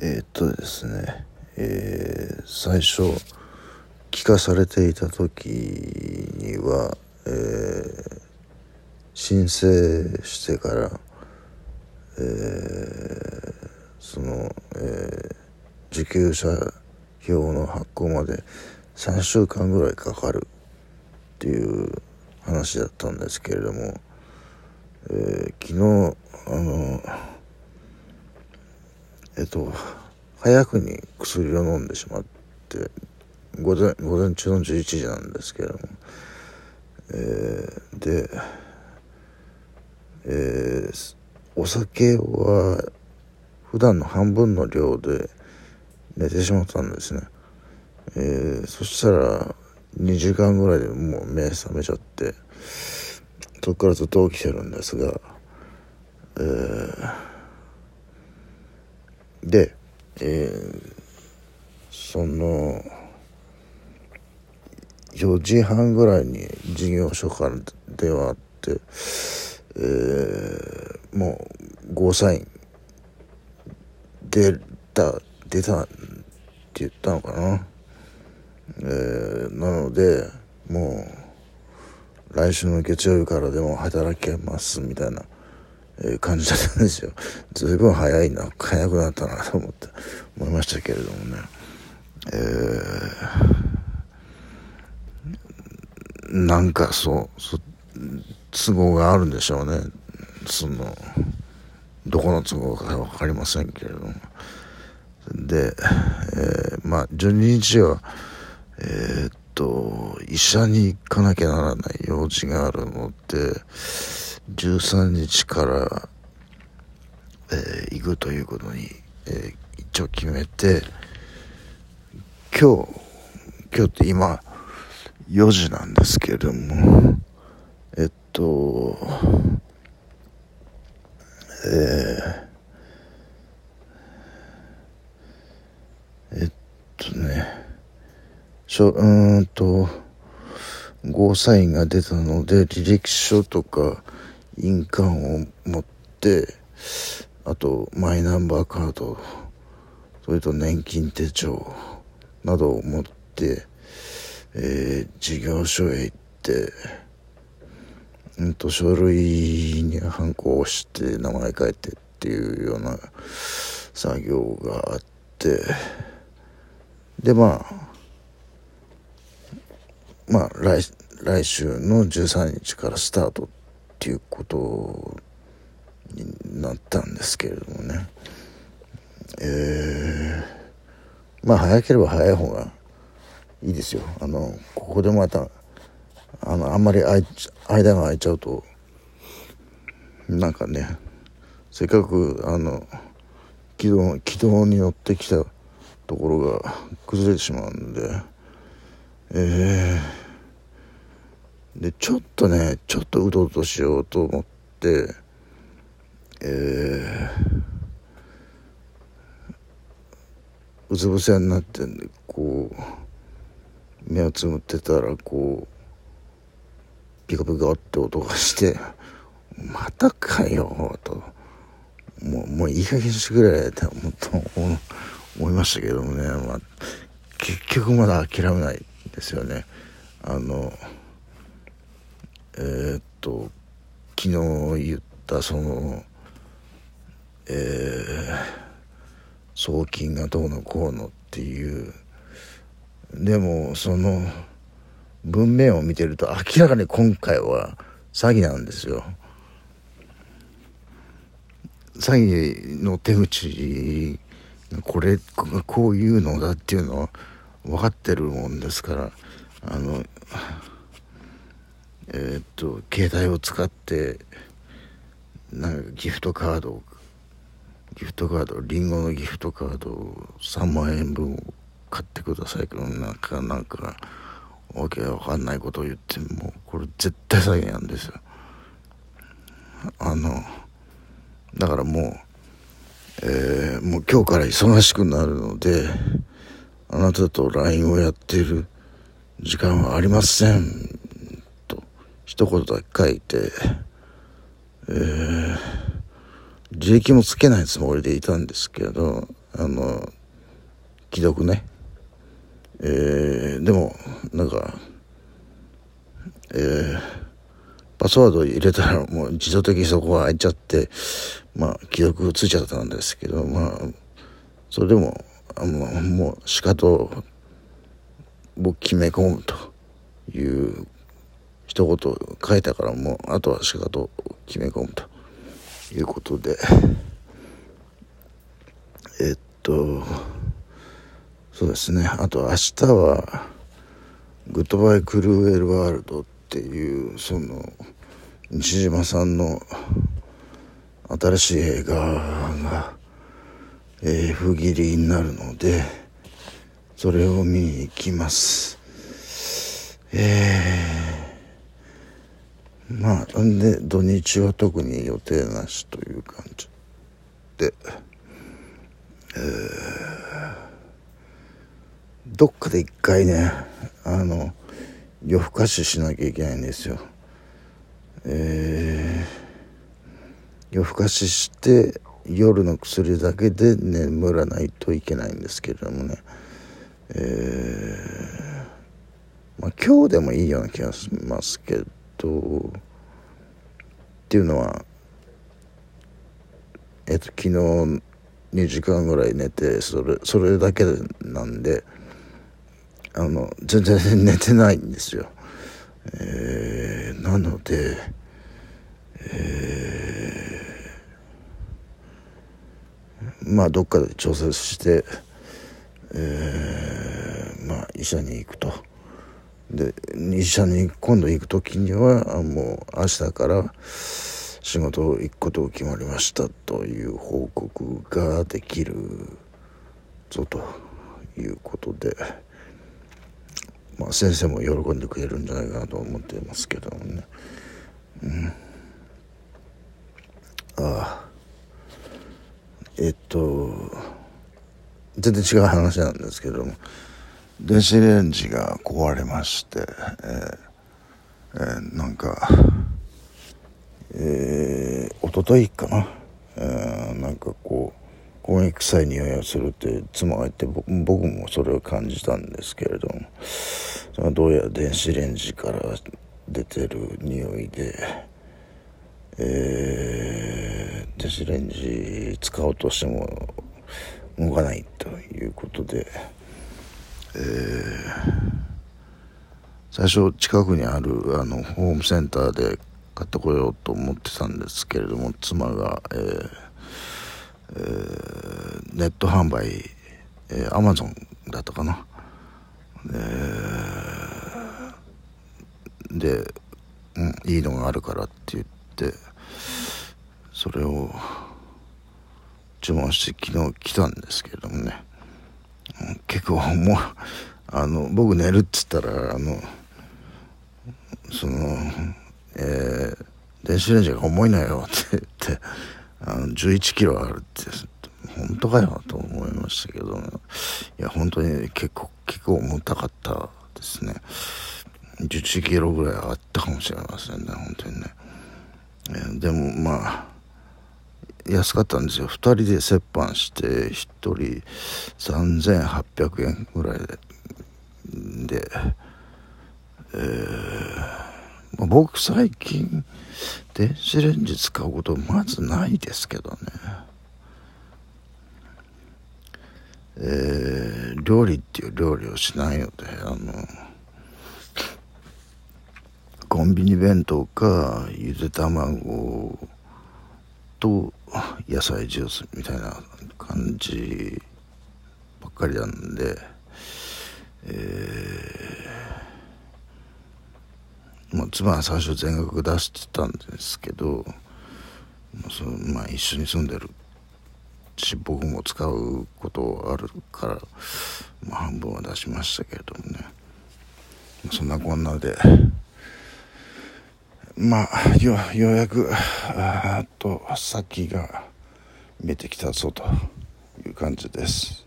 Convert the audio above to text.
えー、っとですね、えー、最初聞かされていた時には、えー、申請してから、えー、その、えー、受給者票の発行まで3週間ぐらいかかるっていう話だったんですけれども、えー、昨日あのえっと早くに薬を飲んでしまって午前午前中の11時なんですけれども、えー、で、えー、お酒は普段の半分の量で寝てしまったんですね、えー、そしたら2時間ぐらいでもう目覚めちゃってそこからずっと起きてるんですが、えー、で、えー、その4時半ぐらいに事業所から電話あって、えー、もうゴーサイン出た出たって言ったのかな、えー、なのでもう来週の月曜日からでも働けますみたいな、え、感じだったんですよ。随分早いな早くなったなと思って思いましたけれどもね。えー、なんかそうそ都合があるんでしょうね。そのどこの都合か分かりませんけれども。で、えー、まあ12日はえー、っと医者に行かなきゃならない用事があるので13日から、えー、行くということに、えー、一応決めて今日今日って今4時なんですけれどもえっとえーとね、しょ、うんと、ゴーサインが出たので、履歴書とか印鑑を持って、あと、マイナンバーカード、それと年金手帳などを持って、えー、事業所へ行って、うんと、書類にハンコを押して名前書いてっていうような作業があって、でまあまあ来来週の13日からスタートっていうことになったんですけれどもね。えー、まあ早ければ早い方がいいですよ。あのここでまたあのあんまり間が空いちゃうとなんかねせっかくあの軌道軌道に乗ってきたところが崩れてしまうんでえー、でちょっとねちょっとうとうとしようと思ってえー、うつ伏せになってんでこう目をつむってたらこうピカピカって音がして「またかよ」と。もうもういい加減してくれって思っ思いましたけどもね、まあ、結局まだ諦めないですよねあのえー、っと昨日言ったそのえー、送金がどうのこうのっていうでもその文面を見てると明らかに今回は詐欺なんですよ。詐欺の手口これこういうのだっていうのは分かってるもんですからあのえー、っと携帯を使ってなんかギフトカードギフトカードリンゴのギフトカードを3万円分を買ってくださいけどなんかなんかわけわかんないことを言ってもこれ絶対詐欺なんですよあのだからもうえー、もう今日から忙しくなるので、あなたと LINE をやっている時間はありません。一言だけ書いて、えー、利益もつけないつもりでいたんですけど、あの既読ね。えー、でもなんかえー、パスワード入れたらもう自動的にそこが開いちゃってまあ既読ついちゃったんですけどまあそれでもあのもうしかと僕決め込むという一言書いたからもうあとはしかと決め込むということで。えっとそうですね。あと明日は「グッドバイ・クルーエル・ワールド」っていうその西島さんの新しい映画が、えー、不義理になるのでそれを見に行きます。えー、まあで土日は特に予定なしという感じで。えーどっかで一回ねあの夜更かししなきゃいけないんですよ。えー、夜更かしして夜の薬だけで眠らないといけないんですけれどもね。えー、まあ今日でもいいような気がしますけど。どっていうのはえっと昨日2時間ぐらい寝てそれそれだけなんであの全然寝てないんですよ、えー、なので、えー、まあどっかで調節して、えー、まあ医者に行くと。で医者に今度行く時にはもう明日から仕事行くことが決まりましたという報告ができるぞということで。まあ、先生も喜んでくれるんじゃないかなと思ってますけどもね、うん、ああえっと全然違う話なんですけども電子レンジが壊れまして、えーえー、なんかえー、一昨日かな、えー、なんかこう焦げ臭い匂いがするって妻が言って僕もそれを感じたんですけれども。それはどうやら電子レンジから出てる匂いで、えー、電子レンジ使おうとしても動かないということで、えー、最初近くにあるあのホームセンターで買ってこようと思ってたんですけれども妻が、えーえー、ネット販売、えー、アマゾンだったかな、で、うん、いいのがあるからって言ってそれを注文して昨日来たんですけれどもね、結構もうあの僕寝るっつったらあのそのえー、電子レンジが重いのよって言ってあの11キロあるって本当かよと思いましたけど、いや本当に結構結構重たかったですね。11キロぐらいあったかもしれませんね本当にね、えー、でもまあ安かったんですよ。2人で折半して1人3800円ぐらいで。で、えー、僕最近電子レンジ使うことまずないですけどね。えー、料理っていう料理をしないのであのコンビニ弁当かゆで卵と野菜ジュースみたいな感じばっかりなんでえー、もう妻は最初全額出してたんですけどそのまあ一緒に住んでるし僕も使うことあるから、まあ、半分は出しましたけれどもね。そんなこんなでまあよようやくあと先が見えてきたぞという感じです。